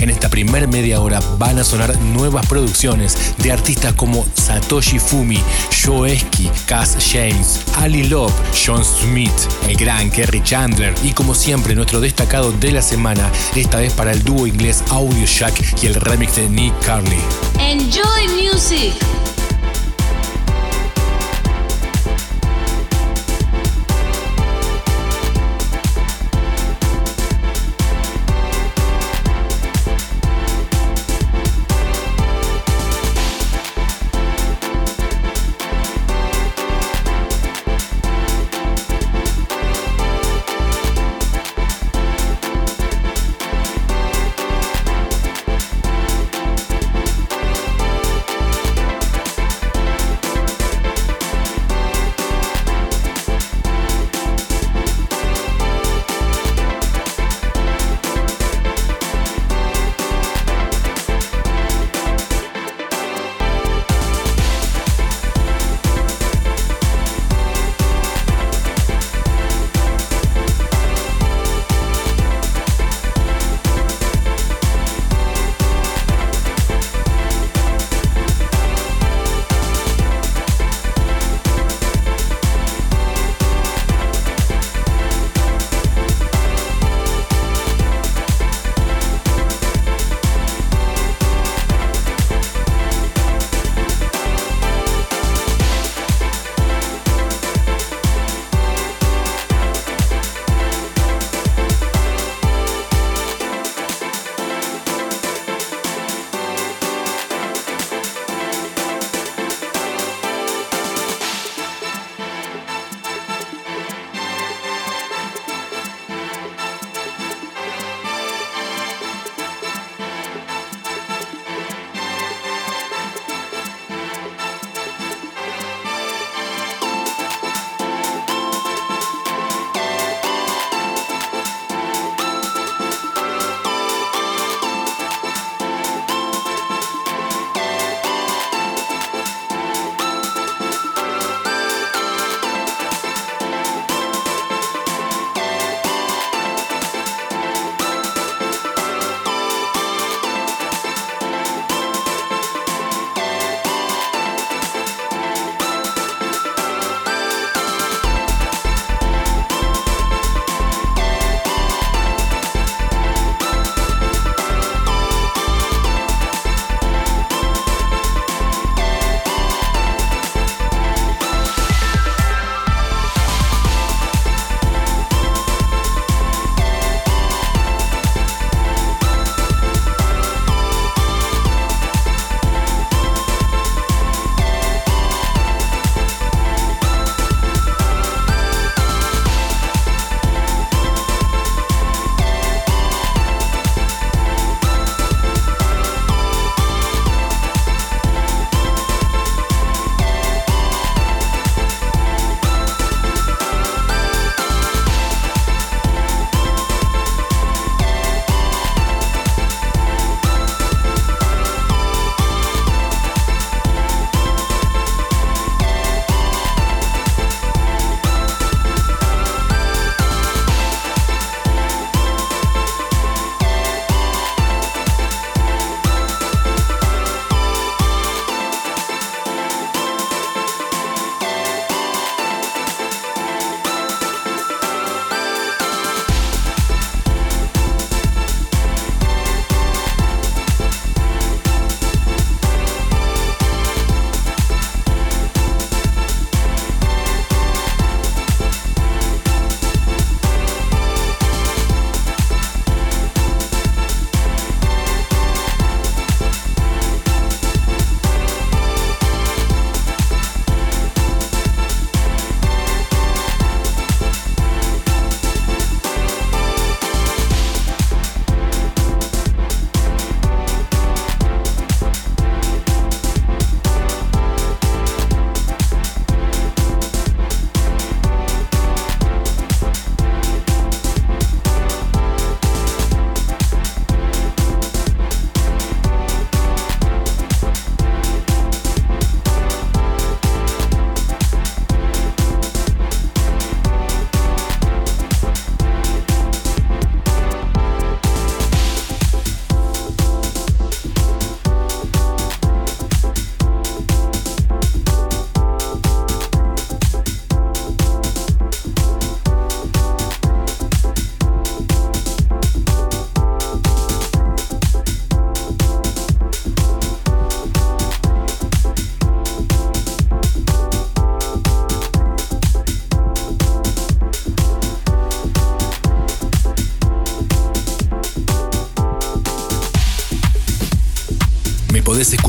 En esta primer media hora van a sonar nuevas producciones de artistas como Satoshi Fumi, Joeski, Cass James, Ali Love, John Smith, el gran Kerry Chandler y como siempre nuestro destacado de la semana, esta vez para el dúo inglés Audio Shack y el remix de Nick Carney. Enjoy music.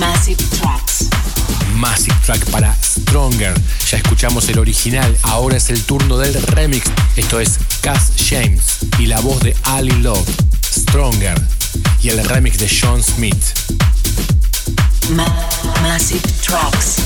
Massive Tracks. Massive Track para Stronger. Ya escuchamos el original, ahora es el turno del remix. Esto es Cass James y la voz de Ali Love, Stronger, y el remix de Sean Smith. Massive Tracks.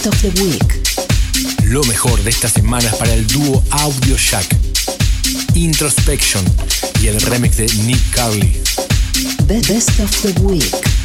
Best of the Week. Lo mejor de esta semana para el dúo Audio Shack, Introspection y el remix de Nick Carly. The Best of the Week.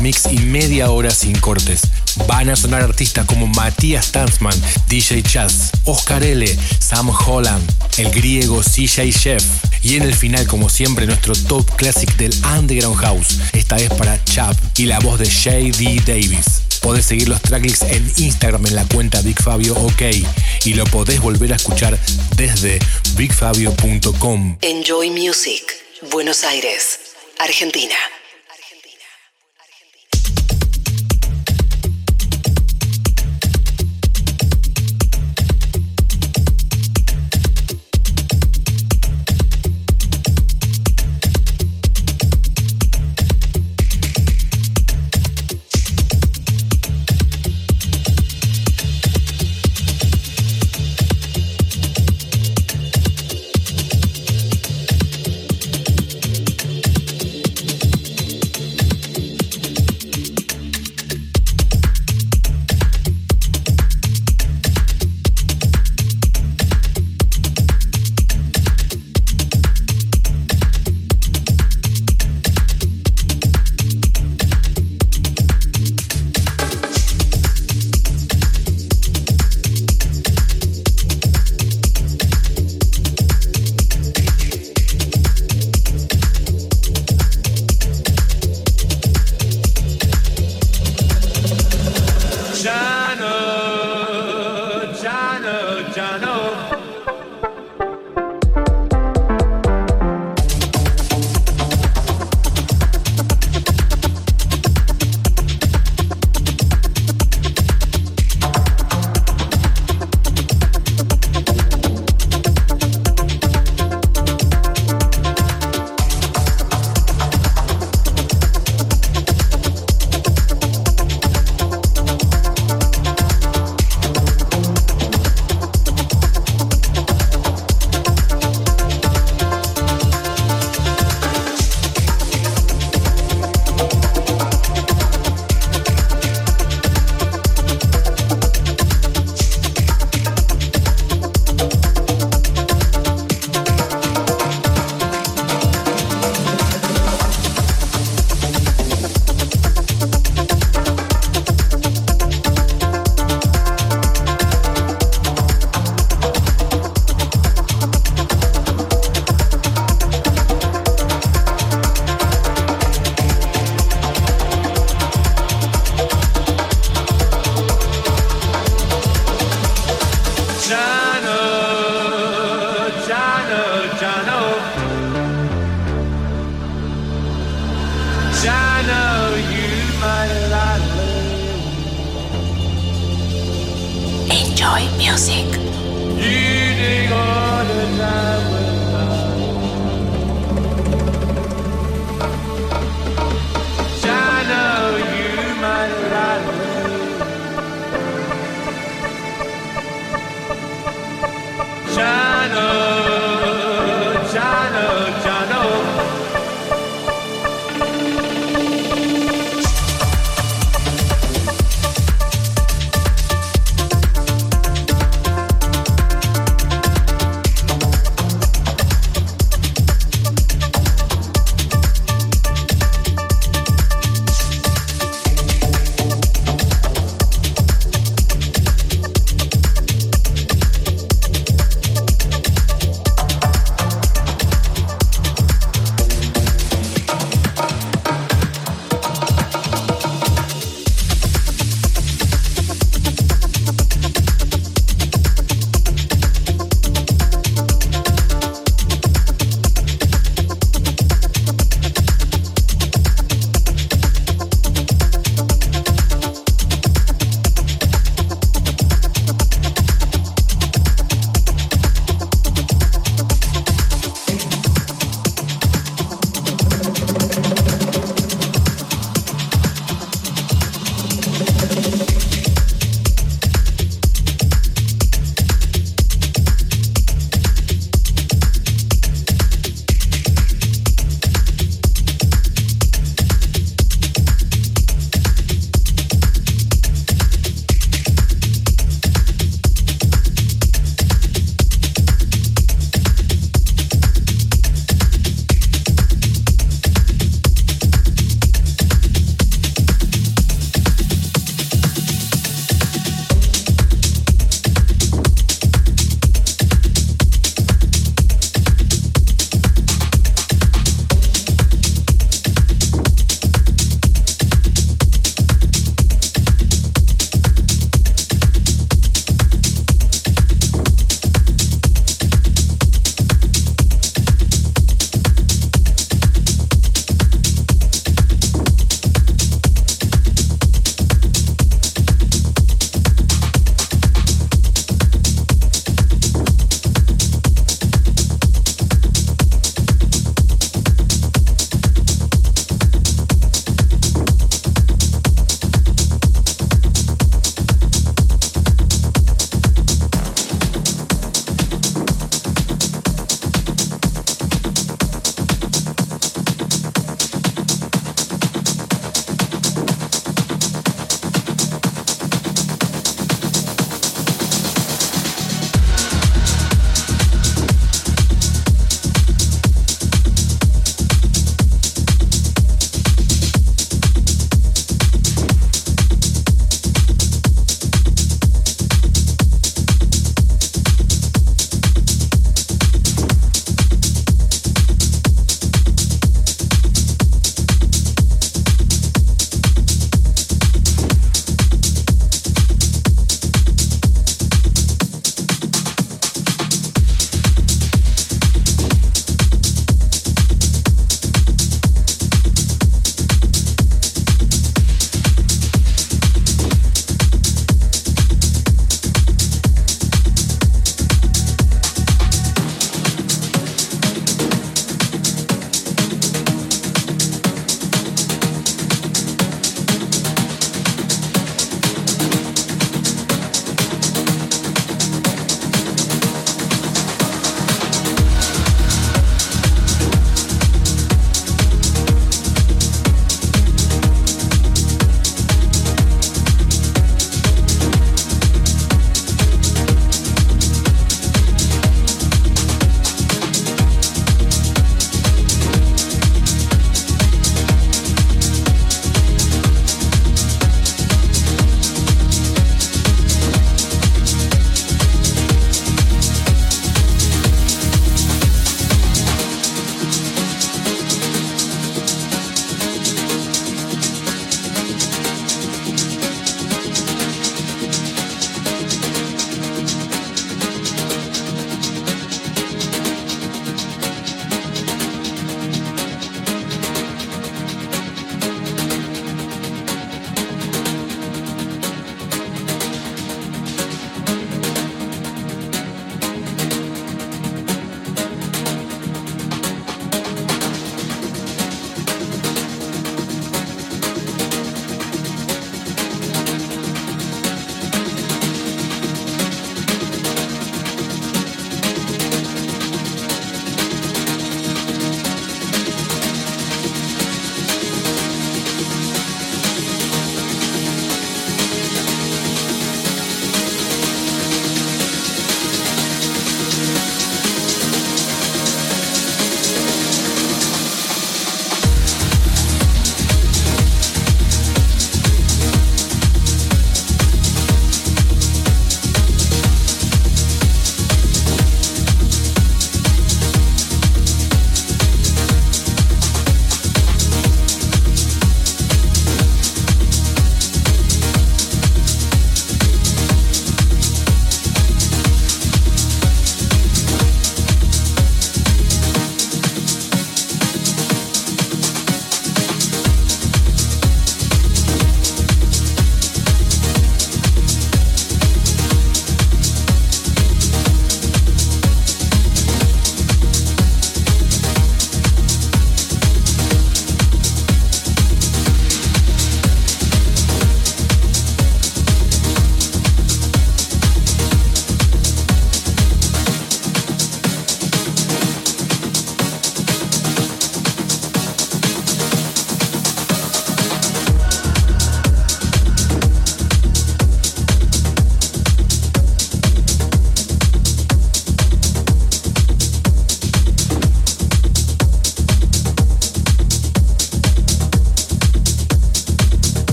Mix y media hora sin cortes. Van a sonar artistas como Matías Tanzman, DJ Chaz, Oscar L., Sam Holland, el griego CJ Chef. Y en el final, como siempre, nuestro top classic del Underground House. Esta vez para Chap y la voz de J.D. Davis. Podés seguir los tracklists en Instagram en la cuenta BigFabio OK y lo podés volver a escuchar desde bigfabio.com. Enjoy Music, Buenos Aires, Argentina.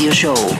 Radio Show.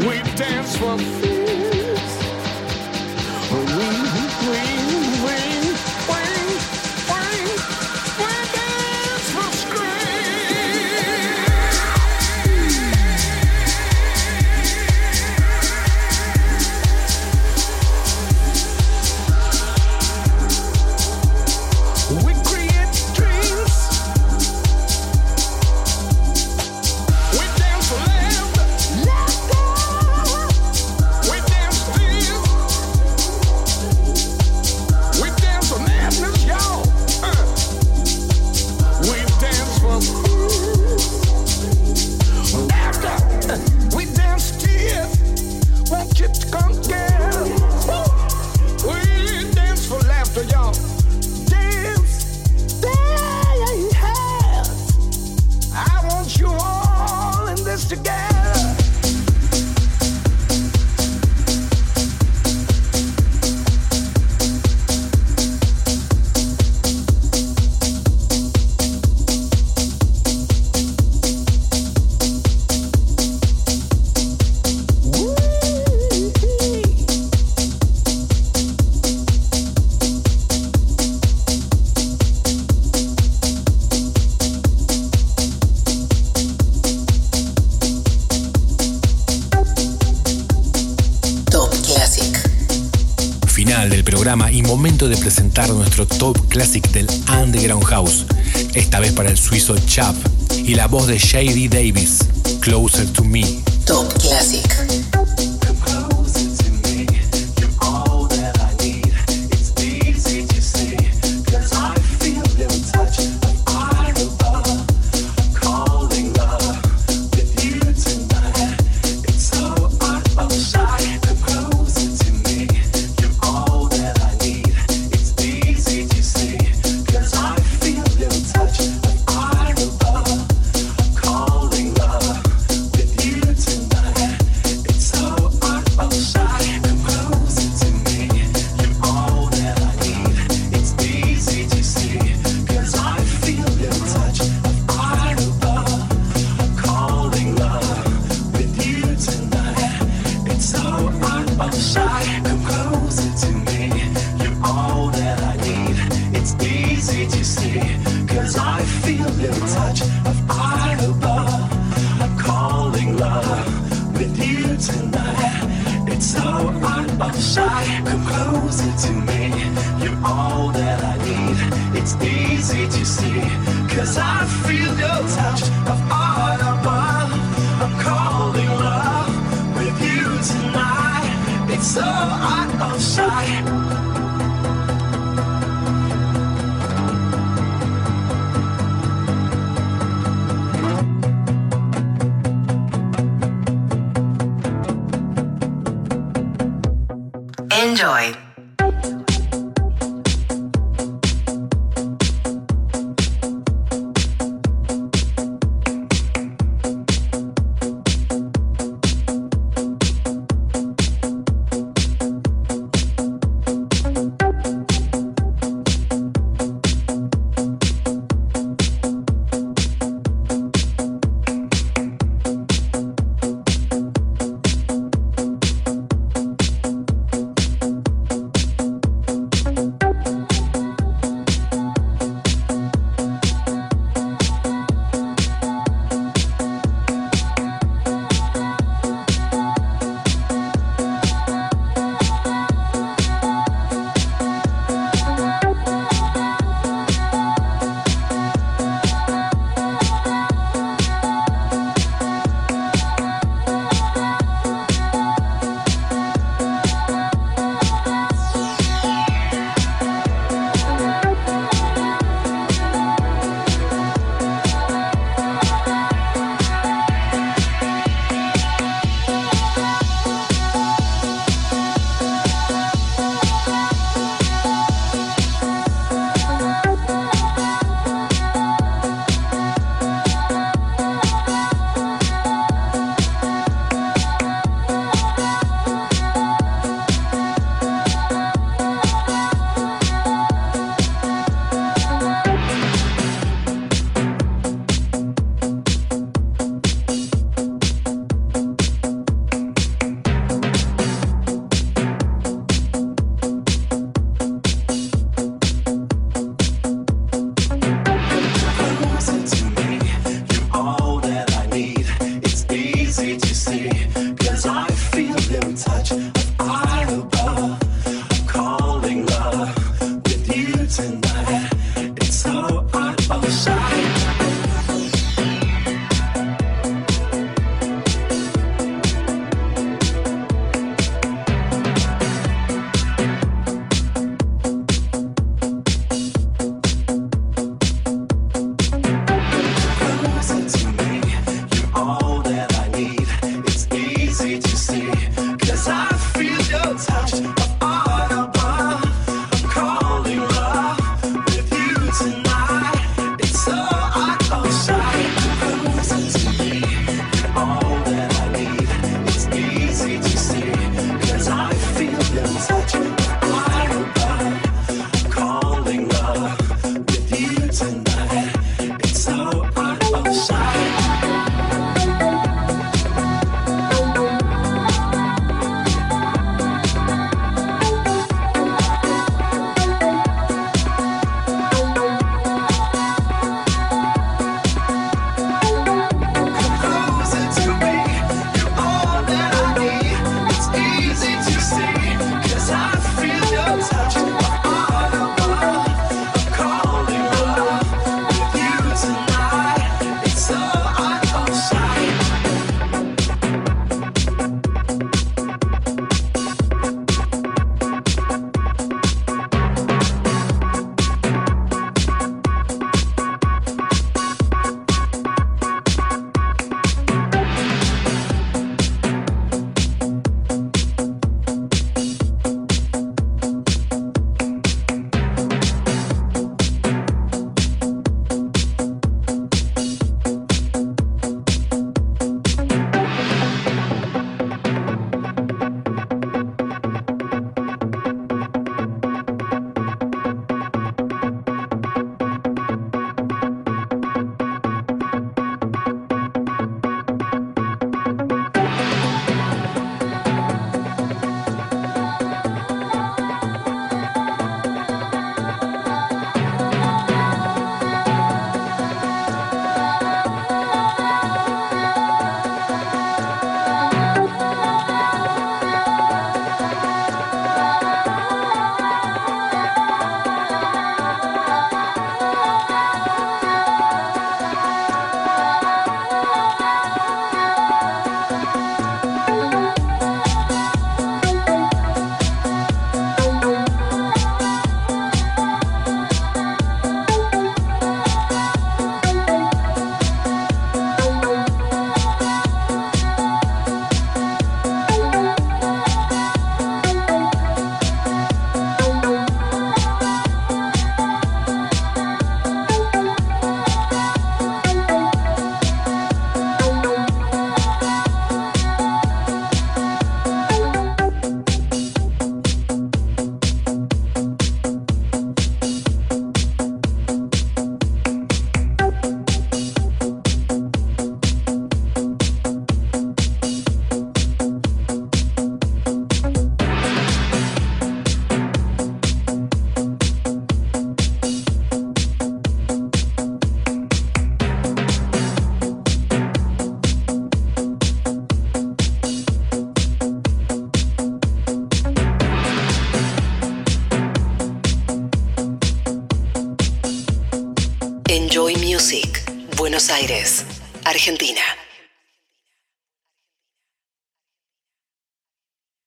We dance for fear. Chap y la voz de Shady Davis, Closer to Me. Top